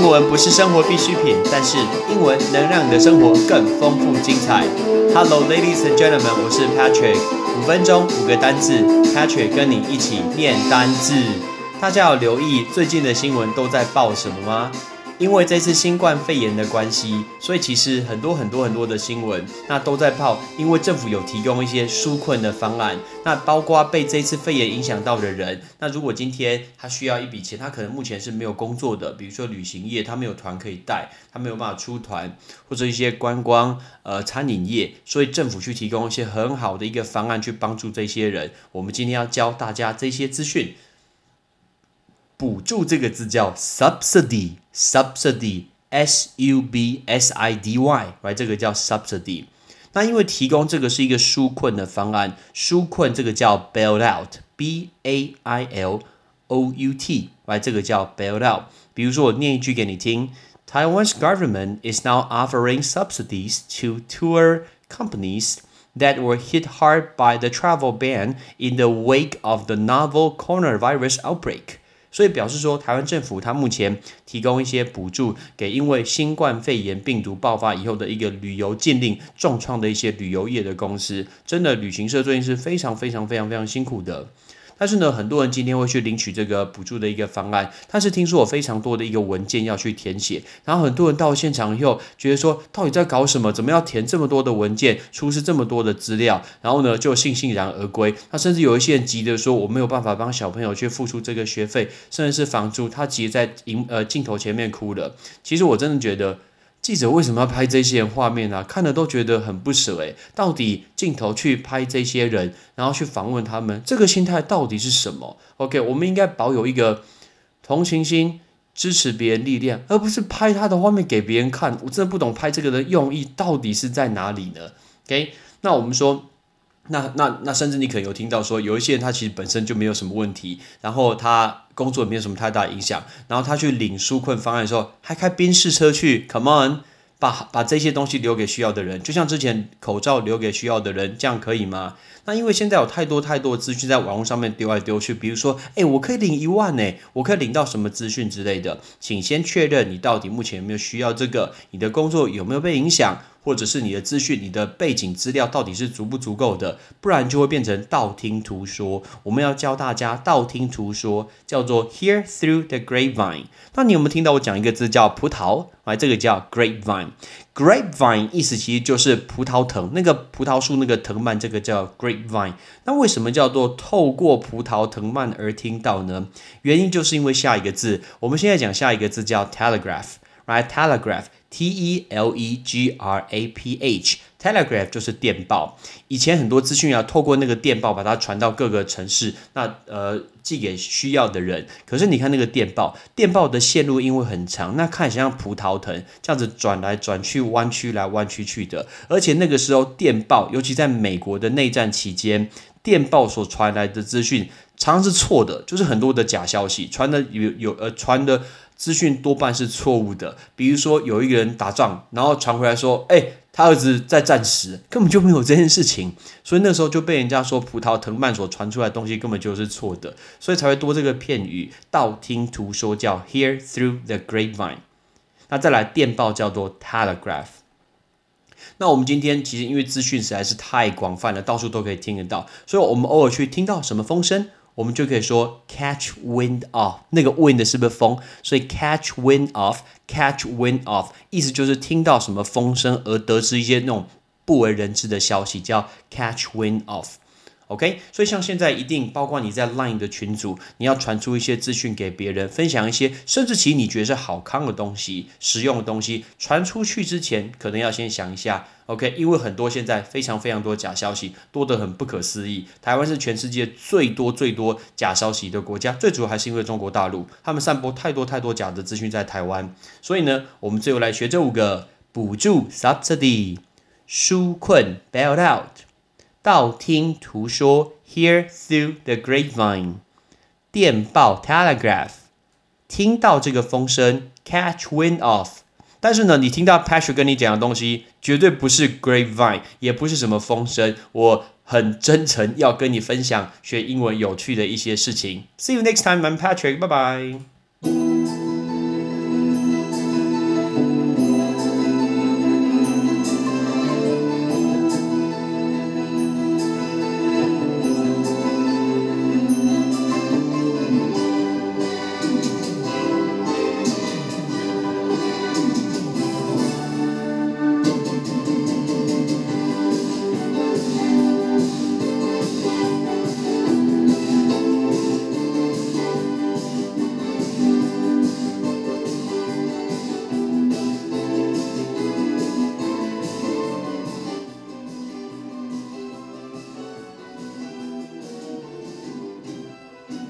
英文不是生活必需品，但是英文能让你的生活更丰富精彩。Hello, ladies and gentlemen，我是 Patrick。五分钟五个单字，Patrick 跟你一起念单字。大家有留意最近的新闻都在报什么吗？因为这次新冠肺炎的关系，所以其实很多很多很多的新闻，那都在报，因为政府有提供一些纾困的方案，那包括被这次肺炎影响到的人，那如果今天他需要一笔钱，他可能目前是没有工作的，比如说旅行业，他没有团可以带，他没有办法出团，或者一些观光呃餐饮业，所以政府去提供一些很好的一个方案去帮助这些人。我们今天要教大家这些资讯。补助这个字叫 subsidy，subsidy，s u b s i d y，right？这个叫 subsidy。那因为提供这个是一个纾困的方案，纾困这个叫 bail out，b a i l o u t，right？这个叫 bail out。比如说我念一句给你听：Taiwan's government is now offering subsidies to tour companies that were hit hard by the travel ban in the wake of the novel coronavirus outbreak。 所以表示说，台湾政府它目前提供一些补助给因为新冠肺炎病毒爆发以后的一个旅游禁令重创的一些旅游业的公司，真的旅行社最近是非常非常非常非常辛苦的。但是呢，很多人今天会去领取这个补助的一个方案，但是听说有非常多的一个文件要去填写，然后很多人到现场以后，觉得说到底在搞什么？怎么要填这么多的文件，出示这么多的资料？然后呢，就悻悻然而归。他甚至有一些人急着说，我没有办法帮小朋友去付出这个学费，甚至是房租，他急在荧呃镜头前面哭了。其实我真的觉得。记者为什么要拍这些画面呢？看了都觉得很不舍诶，到底镜头去拍这些人，然后去访问他们，这个心态到底是什么？OK，我们应该保有一个同情心，支持别人力量，而不是拍他的画面给别人看。我真的不懂拍这个的用意到底是在哪里呢？OK，那我们说。那那那，甚至你可能有听到说，有一些人他其实本身就没有什么问题，然后他工作也没有什么太大影响，然后他去领纾困方案的时候，还开宾士车去，Come on，把把这些东西留给需要的人，就像之前口罩留给需要的人，这样可以吗？那因为现在有太多太多资讯在网络上面丢来丢去，比如说，哎，我可以领一万呢，我可以领到什么资讯之类的，请先确认你到底目前有没有需要这个，你的工作有没有被影响。或者是你的资讯、你的背景资料到底是足不足够的，不然就会变成道听途说。我们要教大家道听途说，叫做 hear through the grapevine。那你有没有听到我讲一个字叫葡萄？来，这个叫 grapevine。grapevine 意思其实就是葡萄藤，那个葡萄树那个藤蔓，这个叫 grapevine。那为什么叫做透过葡萄藤蔓而听到呢？原因就是因为下一个字，我们现在讲下一个字叫 telegraph。来，telegraph。T E L E G R A P H，telegraph 就是电报。以前很多资讯要透过那个电报把它传到各个城市，那呃寄给需要的人。可是你看那个电报，电报的线路因为很长，那看起来像葡萄藤这样子转来转去、弯曲来弯曲去的。而且那个时候电报，尤其在美国的内战期间，电报所传来的资讯常常是错的，就是很多的假消息传的有有呃传的。资讯多半是错误的，比如说有一个人打仗，然后传回来说，哎，他儿子在战时，根本就没有这件事情，所以那时候就被人家说葡萄藤蔓所传出来的东西根本就是错的，所以才会多这个片语，道听途说叫 hear through the grapevine。那再来电报叫做 telegraph。那我们今天其实因为资讯实在是太广泛了，到处都可以听得到，所以我们偶尔去听到什么风声。我们就可以说 catch wind of 那个 wind 是不是风？所以 catch wind of，catch wind of 意思就是听到什么风声而得知一些那种不为人知的消息，叫 catch wind of。OK，所以像现在一定包括你在 Line 的群组，你要传出一些资讯给别人，分享一些，甚至其你觉得是好康的东西、实用的东西，传出去之前，可能要先想一下。OK，因为很多现在非常非常多假消息，多得很不可思议。台湾是全世界最多最多假消息的国家，最主要还是因为中国大陆他们散播太多太多假的资讯在台湾。所以呢，我们最后来学这五个补助 （subsidy）、纾困 （bail out）。道听途说，hear through the grapevine；电报，telegraph；听到这个风声，catch wind of。但是呢，你听到 Patrick 跟你讲的东西，绝对不是 grapevine，也不是什么风声。我很真诚要跟你分享学英文有趣的一些事情。See you next time, I'm Patrick. Bye bye.